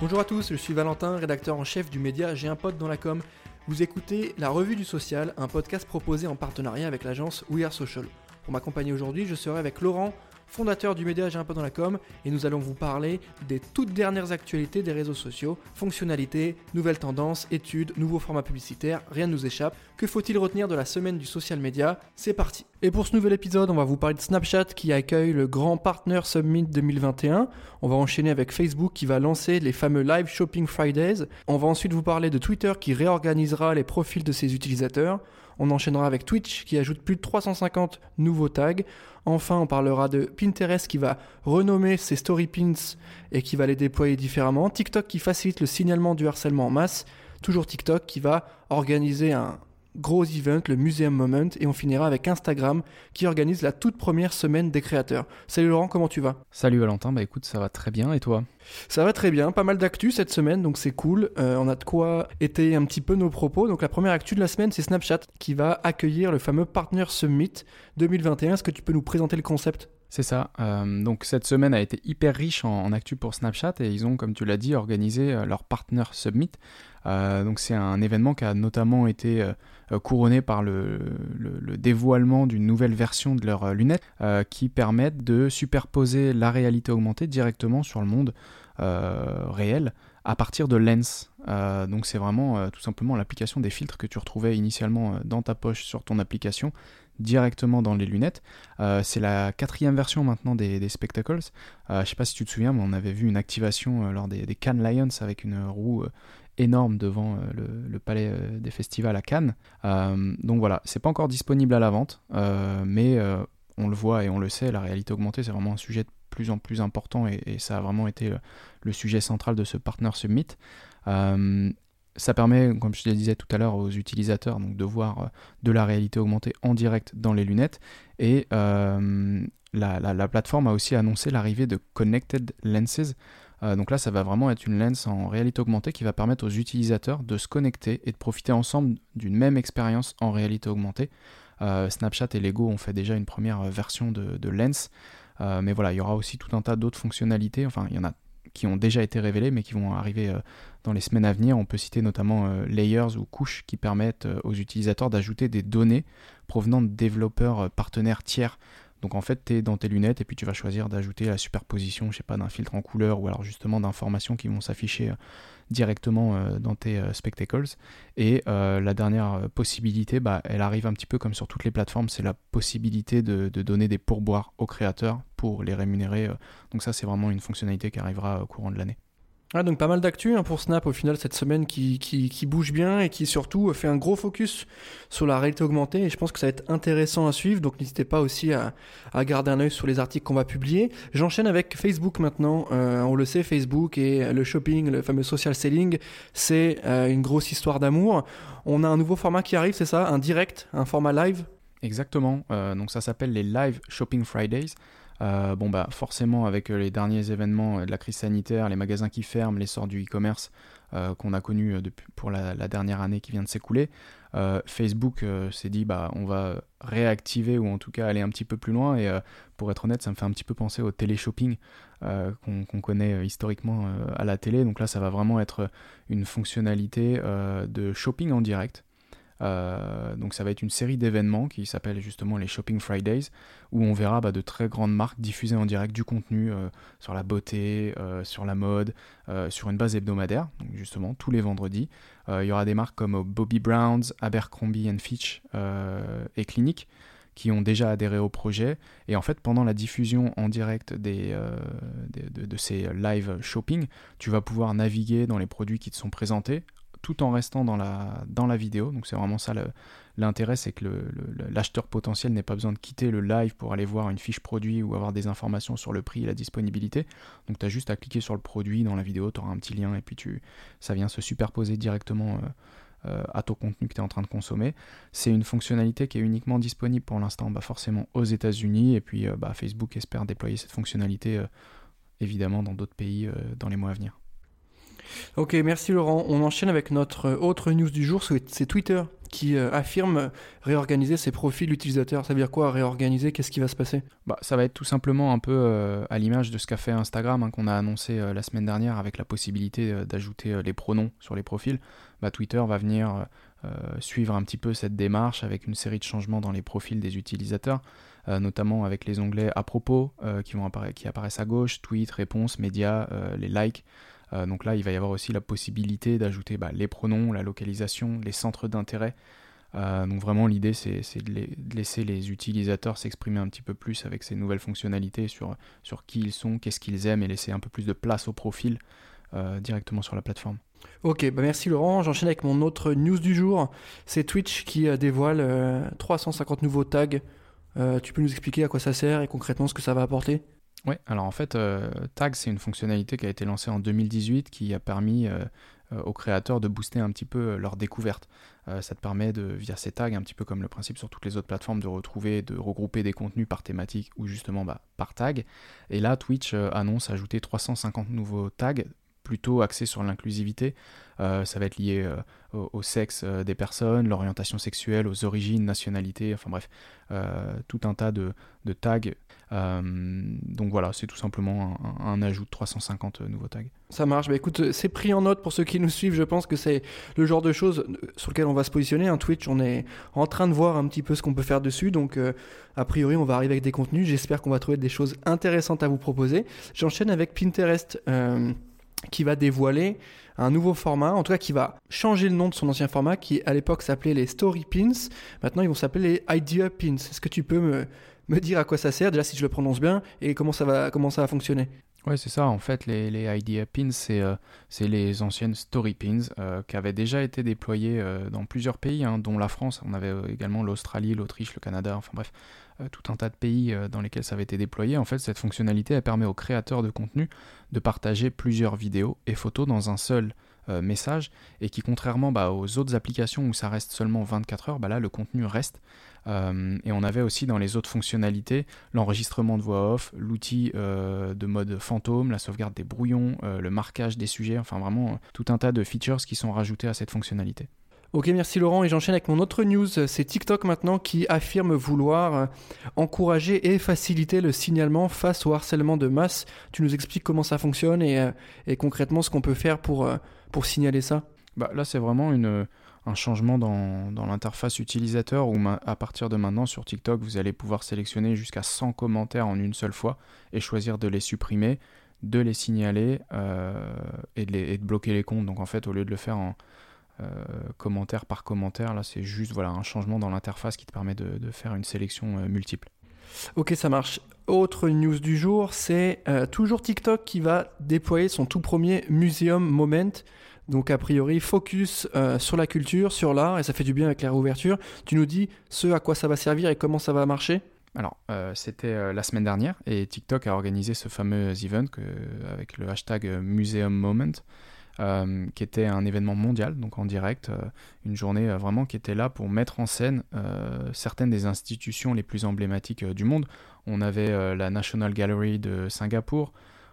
Bonjour à tous, je suis Valentin, rédacteur en chef du média J'ai un pote dans la com. Vous écoutez La Revue du Social, un podcast proposé en partenariat avec l'agence We Are Social. Pour m'accompagner aujourd'hui, je serai avec Laurent, fondateur du média J'ai un peu dans la com, et nous allons vous parler des toutes dernières actualités des réseaux sociaux, fonctionnalités, nouvelles tendances, études, nouveaux formats publicitaires, rien ne nous échappe. Que faut-il retenir de la semaine du social media? C'est parti Et pour ce nouvel épisode, on va vous parler de Snapchat qui accueille le Grand Partner Summit 2021. On va enchaîner avec Facebook qui va lancer les fameux Live Shopping Fridays. On va ensuite vous parler de Twitter qui réorganisera les profils de ses utilisateurs. On enchaînera avec Twitch qui ajoute plus de 350 nouveaux tags. Enfin, on parlera de Pinterest qui va renommer ses story pins et qui va les déployer différemment. TikTok qui facilite le signalement du harcèlement en masse. Toujours TikTok qui va organiser un gros event, le Museum Moment, et on finira avec Instagram qui organise la toute première semaine des créateurs. Salut Laurent, comment tu vas? Salut Valentin, bah écoute, ça va très bien, et toi? Ça va très bien, pas mal d'actu cette semaine, donc c'est cool. Euh, on a de quoi étayer un petit peu nos propos. Donc la première actu de la semaine, c'est Snapchat qui va accueillir le fameux Partner Summit 2021. Est-ce que tu peux nous présenter le concept? C'est ça. Euh, donc cette semaine a été hyper riche en, actu pour Snapchat et ils ont, comme tu l'as dit, organisé euh, leur Partner Summit. donc c'est un événement qui a notamment été euh, couronné par le, dévoilement d'une nouvelle version de leurs euh, lunettes euh, qui permettent de superposer la réalité augmentée directement sur le monde réel à partir de Lens. donc c'est vraiment tout simplement l'application des filtres que tu retrouvais initialement dans ta poche sur ton application directement dans les lunettes. c'est la quatrième version maintenant des, Spectacles. je sais pas si tu te souviens, mais on avait vu une activation lors des, Cannes Lions avec une roue énorme devant euh, le, palais euh, des festivals à Cannes. Euh, donc voilà, c'est pas encore disponible à la vente, mais on le voit et on le sait, la réalité augmentée, c'est vraiment un sujet de plus en plus important et, ça a vraiment été le sujet central de ce Partner Summit. Ça permet, comme je le disais tout à l'heure, aux utilisateurs donc, de voir de la réalité augmentée en direct dans les lunettes. Et la, plateforme a aussi annoncé l'arrivée de Connected Lenses. Euh, donc là, ça va vraiment être une lens en réalité augmentée qui va permettre aux utilisateurs de se connecter et de profiter ensemble d'une même expérience en réalité augmentée. Euh, Snapchat et Lego ont fait déjà une première version de, lens, euh, mais voilà, il y aura aussi tout un tas d'autres fonctionnalités. Enfin, il y en a qui ont déjà été révélées, mais qui vont arriver dans les semaines à venir. On peut citer notamment layers ou couches qui permettent aux utilisateurs d'ajouter des données provenant de développeurs partenaires tiers donc en fait, tu es dans tes lunettes et puis tu vas choisir d'ajouter la superposition, je sais pas, d'un filtre en couleur ou alors justement d'informations qui vont s'afficher euh, directement euh, dans tes euh, spectacles. Et la dernière possibilité, bah, elle arrive un petit peu comme sur toutes les plateformes, c'est la possibilité de, donner des pourboires aux créateurs pour les rémunérer. Donc ça, c'est vraiment une fonctionnalité qui arrivera au courant de l'année. Ah, donc pas mal d'actu hein, pour Snap au final cette semaine qui, qui, bouge bien et qui surtout fait un gros focus sur la réalité augmentée et je pense que ça va être intéressant à suivre donc n'hésitez pas aussi à, à, garder un œil sur les articles qu'on va publier. J'enchaîne avec Facebook maintenant, euh, on le sait Facebook et le shopping, le fameux social selling c'est euh, une grosse histoire d'amour. On a un nouveau format qui arrive c'est ça, un direct, un format live? Exactement, euh, donc ça s'appelle les Live Shopping Fridays. Euh, bon bah forcément avec euh, les derniers événements de la crise sanitaire, les magasins qui ferment, l'essor du e-commerce euh, qu'on a connu pour la, dernière année qui vient de s'écouler, Facebook s'est dit bah on va réactiver ou en tout cas aller un petit peu plus loin et pour être honnête ça me fait un petit peu penser au télé-shopping qu'on connaît historiquement à la télé. Donc là ça va vraiment être une fonctionnalité de shopping en direct. Euh, donc ça va être une série d'événements qui s'appelle justement les Shopping Fridays, où on verra bah, de très grandes marques diffuser en direct du contenu euh, sur la beauté, euh, sur la mode, sur une base hebdomadaire, donc justement tous les vendredis. Il y aura des marques comme Bobby Browns, Abercrombie Fitch et Clinique qui ont déjà adhéré au projet. Et en fait, pendant la diffusion en direct des, de, de, ces live shopping, tu vas pouvoir naviguer dans les produits qui te sont présentés tout en restant dans la, vidéo. Donc c'est vraiment ça l'intérêt, c'est que l'acheteur potentiel n'ait pas besoin de quitter le live pour aller voir une fiche produit ou avoir des informations sur le prix et la disponibilité. Donc tu as juste à cliquer sur le produit dans la vidéo, tu auras un petit lien et puis tu, ça vient se superposer directement. Euh, euh, à ton contenu que tu es en train de consommer. C'est une fonctionnalité qui est uniquement disponible pour l'instant bah forcément aux États-Unis et puis euh, bah, Facebook espère déployer cette fonctionnalité évidemment dans d'autres pays dans les mois à venir. Ok, merci Laurent. On enchaîne avec notre autre news du jour, c'est Twitter qui affirme réorganiser ses profils utilisateurs. Ça veut dire quoi réorganiser? Qu'est-ce qui va se passer? Bah, Ça va être tout simplement un peu à l'image de ce qu'a fait Instagram, hein, qu'on a annoncé la semaine dernière avec la possibilité d'ajouter les pronoms sur les profils. Bah, Twitter va venir suivre un petit peu cette démarche avec une série de changements dans les profils des utilisateurs. Euh, notamment avec les onglets à propos euh, qui, qui apparaissent à gauche, tweet, réponse, médias, euh, les likes. Donc là, il va y avoir aussi la possibilité d'ajouter bah, les pronoms, la localisation, les centres d'intérêt. donc vraiment l'idée c'est de, laisser les utilisateurs s'exprimer un petit peu plus avec ces nouvelles fonctionnalités sur, qui ils sont, qu'est-ce qu'ils aiment et laisser un peu plus de place au profil directement sur la plateforme. Ok, bah merci Laurent. J'enchaîne avec mon autre news du jour. C'est Twitch qui dévoile 350 nouveaux tags euh, tu peux nous expliquer à quoi ça sert et concrètement ce que ça va apporter? Oui, alors en fait, euh, Tag, c'est une fonctionnalité qui a été lancée en 2018 qui a permis euh, aux créateurs de booster un petit peu leur découverte. ça te permet, de, via ces tags, un petit peu comme le principe sur toutes les autres plateformes, de retrouver, de regrouper des contenus par thématique ou justement bah, par tag. Et là, Twitch annonce ajouter 350 nouveaux tags plutôt axés sur l'inclusivité. ça va être lié au, sexe des personnes, l'orientation sexuelle, aux origines, nationalités, enfin bref, euh, tout un tas de, tags. Euh, donc voilà, c'est tout simplement un, ajout de 350 nouveaux tags. Ça marche. Bah écoute, c'est pris en note pour ceux qui nous suivent. Je pense que c'est le genre de choses sur lequel on va se positionner. Un Twitch, on est en train de voir un petit peu ce qu'on peut faire dessus. Donc, euh, a priori, on va arriver avec des contenus. J'espère qu'on va trouver des choses intéressantes à vous proposer. J'enchaîne avec Pinterest qui va dévoiler un nouveau format, en tout cas qui va changer le nom de son ancien format, qui à l'époque s'appelait les Story Pins. Maintenant, ils vont s'appeler les Idea Pins. Est-ce que tu peux me, me dire à quoi ça sert, déjà si je le prononce bien, et comment ça va, comment ça va fonctionner? Ouais, c'est ça. En fait, les, Idea Pins, c'est euh, les anciennes Story Pins euh, qui avaient déjà été déployées euh, dans plusieurs pays, hein, dont la France. On avait également l'Australie, l'Autriche, le Canada, enfin bref, tout un tas de pays dans lesquels ça avait été déployé. En fait, cette fonctionnalité, permet aux créateurs de contenu de partager plusieurs vidéos et photos dans un seul message et qui, contrairement bah, aux autres applications où ça reste seulement 24 heures, bah, là, le contenu reste. Euh, et on avait aussi dans les autres fonctionnalités l'enregistrement de voix off, l'outil euh, de mode fantôme, la sauvegarde des brouillons, euh, le marquage des sujets, enfin vraiment tout un tas de features qui sont rajoutés à cette fonctionnalité. Ok, merci Laurent. Et j'enchaîne avec mon autre news. C'est TikTok maintenant qui affirme vouloir encourager et faciliter le signalement face au harcèlement de masse. Tu nous expliques comment ça fonctionne et, concrètement ce qu'on peut faire pour, pour signaler ça? Bah, Là, c'est vraiment une, un changement dans, l'interface utilisateur où à partir de maintenant sur TikTok, vous allez pouvoir sélectionner jusqu'à 100 commentaires en une seule fois et choisir de les supprimer, de les signaler euh, et, de les, bloquer les comptes. Donc en fait, au lieu de le faire en euh, commentaire par commentaire, là c'est juste voilà, un changement dans l'interface qui te permet de, faire une sélection euh, multiple. Ok, ça marche. Autre news du jour, c'est toujours TikTok qui va déployer son tout premier Museum Moment. Donc a priori, focus euh, sur la culture, sur l'art, et ça fait du bien avec la réouverture. Tu nous dis ce à quoi ça va servir et comment ça va marcher? Alors, euh, c'était euh, la semaine dernière et TikTok a organisé ce fameux event avec le hashtag Museum Moment, qui était un événement mondial, donc en direct, une journée vraiment qui était là pour mettre en scène certaines des institutions les plus emblématiques du monde. On avait la National Gallery de Singapour,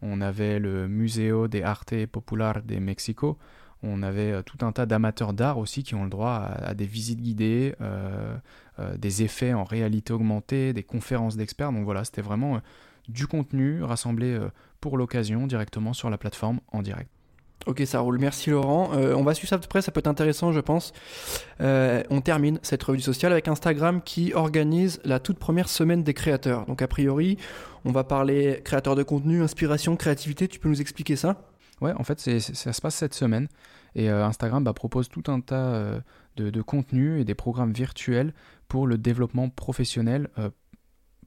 on avait le Museo de Arte Popular de Mexico, on avait euh, tout un tas d'amateurs d'art aussi qui ont le droit à, des visites guidées, euh, euh, des effets en réalité augmentée, des conférences d'experts. Donc voilà, c'était vraiment du contenu rassemblé pour l'occasion directement sur la plateforme en direct. Ok, ça roule. Merci Laurent. on va suivre ça de près, ça peut être intéressant, je pense. on termine cette revue sociale avec Instagram qui organise la toute première semaine des créateurs. Donc, a priori, on va parler créateurs de contenu, inspiration, créativité. Tu peux nous expliquer ça? Ouais, en fait, ça se passe cette semaine. Et euh, Instagram bah, propose tout un tas euh, de, contenus et des programmes virtuels pour le développement professionnel euh,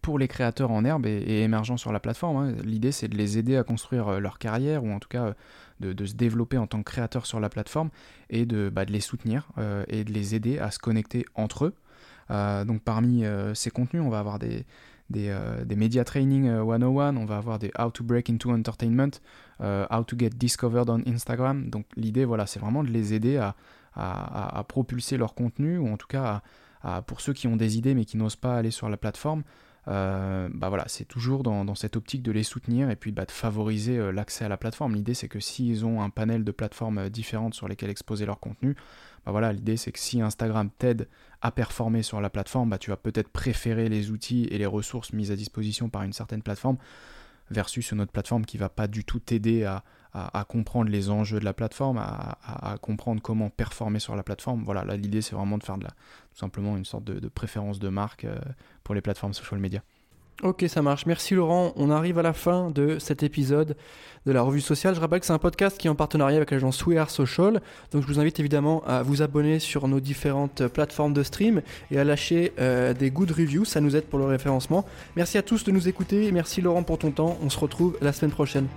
pour les créateurs en herbe et, émergents sur la plateforme. Hein. L'idée, c'est de les aider à construire leur carrière ou en tout cas de, se développer en tant que créateur sur la plateforme et de, bah, les soutenir et de les aider à se connecter entre eux. donc parmi ces contenus, on va avoir des, des, euh, Media Training 101, euh, on va avoir des How to Break into Entertainment, euh, How to Get Discovered on Instagram. Donc l'idée, voilà, c'est vraiment de les aider à, propulser leur contenu, ou en tout cas, pour ceux qui ont des idées mais qui n'osent pas aller sur la plateforme, bah voilà, c'est toujours dans, cette optique de les soutenir et puis bah, de favoriser l'accès à la plateforme. L'idée c'est que s'ils ont un panel de plateformes différentes sur lesquelles exposer leur contenu, bah voilà, l'idée c'est que si Instagram t'aide à performer sur la plateforme, bah tu vas peut-être préférer les outils et les ressources mises à disposition par une certaine plateforme versus une autre plateforme qui va pas du tout t'aider à, comprendre les enjeux de la plateforme, à, comprendre comment performer sur la plateforme. Voilà, là l'idée c'est vraiment de faire de la, tout simplement une sorte de, préférence de marque euh, pour les plateformes social media. Ok, ça marche. Merci Laurent. On arrive à la fin de cet épisode de la revue sociale. Je rappelle que c'est un podcast qui est en partenariat avec l'agence We Are Social. Donc je vous invite évidemment à vous abonner sur nos différentes plateformes de stream et à lâcher euh, des good reviews. Ça nous aide pour le référencement. Merci à tous de nous écouter. Merci Laurent pour ton temps. On se retrouve la semaine prochaine.